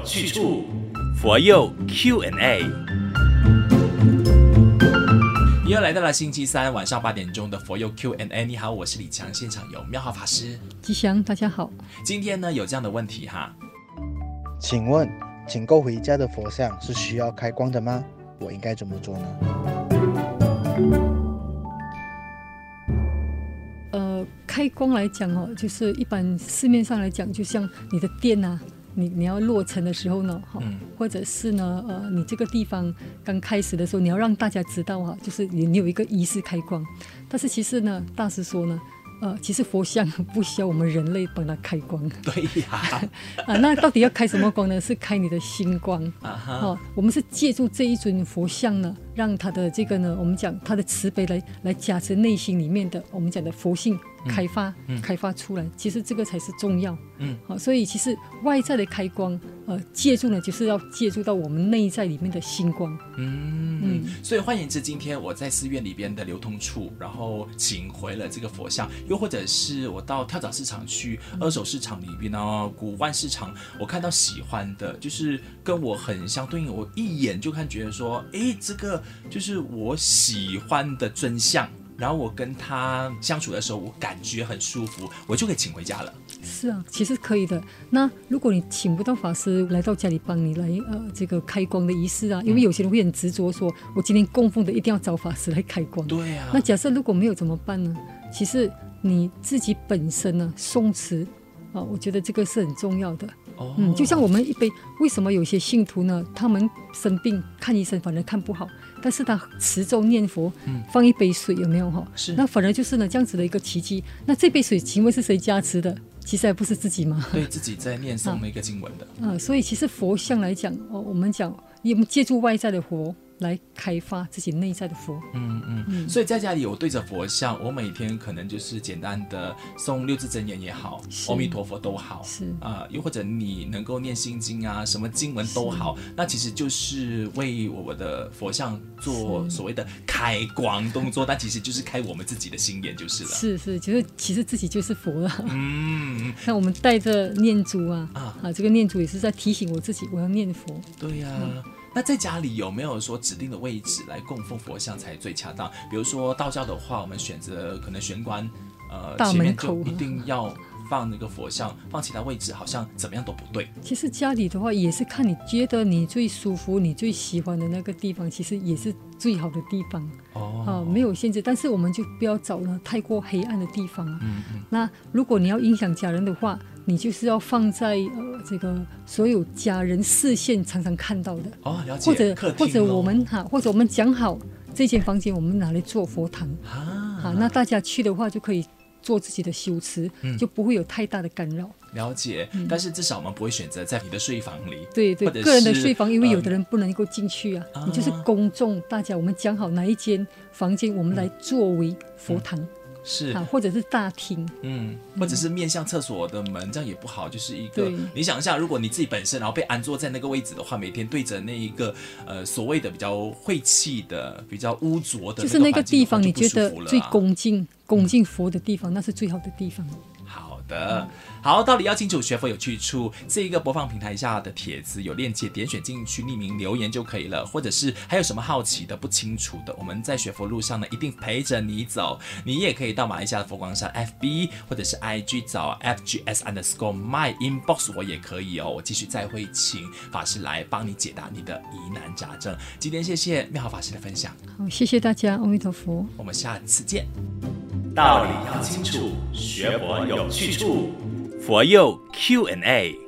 有去处，佛佑 Q&A。又来到了星期三晚上八点钟的佛佑 Q&A。你好，我是李强，现场有妙豪法师。吉祥，大家好。今天呢有这样的问题哈，请问请购回家的佛像是需要开光的吗？我应该怎么做呢？呃，开光来讲哦，就是一般市面上来讲，就像你的店啊。你你要落成的时候呢，哈、嗯，或者是呢，呃，你这个地方刚开始的时候，你要让大家知道哈，就是你你有一个仪式开光。但是其实呢，大师说呢，呃，其实佛像不需要我们人类帮他开光。对呀，啊，那到底要开什么光呢？是开你的心光啊哈、哦。我们是借助这一尊佛像呢，让他的这个呢，我们讲他的慈悲来来加持内心里面的我们讲的佛性。开发、嗯、开发出来，其实这个才是重要。嗯，好，所以其实外在的开光，呃，借助呢，就是要借助到我们内在里面的星光。嗯嗯，所以换言之，今天我在寺院里边的流通处，然后请回了这个佛像，又或者是我到跳蚤市场去二手市场里边呢，古玩市场，我看到喜欢的，就是跟我很相对应，我一眼就看觉得说，哎，这个就是我喜欢的尊像。然后我跟他相处的时候，我感觉很舒服，我就可以请回家了。是啊，其实可以的。那如果你请不到法师来到家里帮你来呃这个开光的仪式啊，因为有些人会很执着说，我今天供奉的一定要找法师来开光。对啊。那假设如果没有怎么办呢？其实你自己本身呢松弛啊，我觉得这个是很重要的。哦。嗯，就像我们一杯，为什么有些信徒呢，他们生病看医生反而看不好？但是他持咒念佛，放一杯水有没有哈？是，那反而就是呢这样子的一个奇迹。那这杯水请问是谁加持的？其实还不是自己吗？对，自己在念诵那个经文的。啊，所以其实佛像来讲，哦，我们讲，我们借助外在的佛。来开发自己内在的佛，嗯嗯嗯，所以在家里我对着佛像，我每天可能就是简单的诵六字真言也好，阿弥陀佛都好，是。啊、呃，又或者你能够念心经啊，什么经文都好，那其实就是为我的佛像做所谓的开光动作，但其实就是开我们自己的心眼就是了。是是，就是其实自己就是佛了。嗯，那我们带着念珠啊啊，啊，这个念珠也是在提醒我自己，我要念佛。对呀、啊。嗯那在家里有没有说指定的位置来供奉佛像才最恰当？比如说道教的话，我们选择可能玄关，呃，大门口一定要放那个佛像，放其他位置好像怎么样都不对。其实家里的话也是看你觉得你最舒服、你最喜欢的那个地方，其实也是最好的地方。哦，啊，没有限制，但是我们就不要找呢太过黑暗的地方啊。嗯嗯。那如果你要影响家人的话，你就是要放在呃这个所有家人视线常常看到的。哦，了解。或者或者我们哈，或者我们讲好这间房间我们拿来做佛堂。啊，好，那大家去的话就可以做自己的修持，嗯，就不会有太大的干扰。了解，嗯，但是至少我们不会选择在你的睡房里，对对，个人的睡房，因为有的人不能够进去啊，嗯，你就是公众，大家我们讲好哪一间房间我们来作为佛堂。是，或者是大厅，嗯，或者是面向厕所的门，嗯，这样也不好。就是一个，你想一下，如果你自己本身然后被安坐在那个位置的话，每天对着那一个呃所谓的比较晦气的、比较污浊的，就是那个地方，你觉得最恭敬、恭敬佛的地方，嗯，那是最好的地方。好的。嗯好，道理要清楚，学佛有去处。这一个播放平台下的帖子有链接，点选进去匿名留言就可以了。或者是还有什么好奇的、不清楚的，我们在学佛路上呢，一定陪着你走。你也可以到马来西亚的佛光山 FB 或者是 IG 找 FGS underscore my inbox，我也可以哦。我继续再会请法师来帮你解答你的疑难杂症。今天谢谢妙好法师的分享。好，谢谢大家，阿弥陀佛。我们下次见。道理要清楚，学佛有去处。佛佑 Q&A。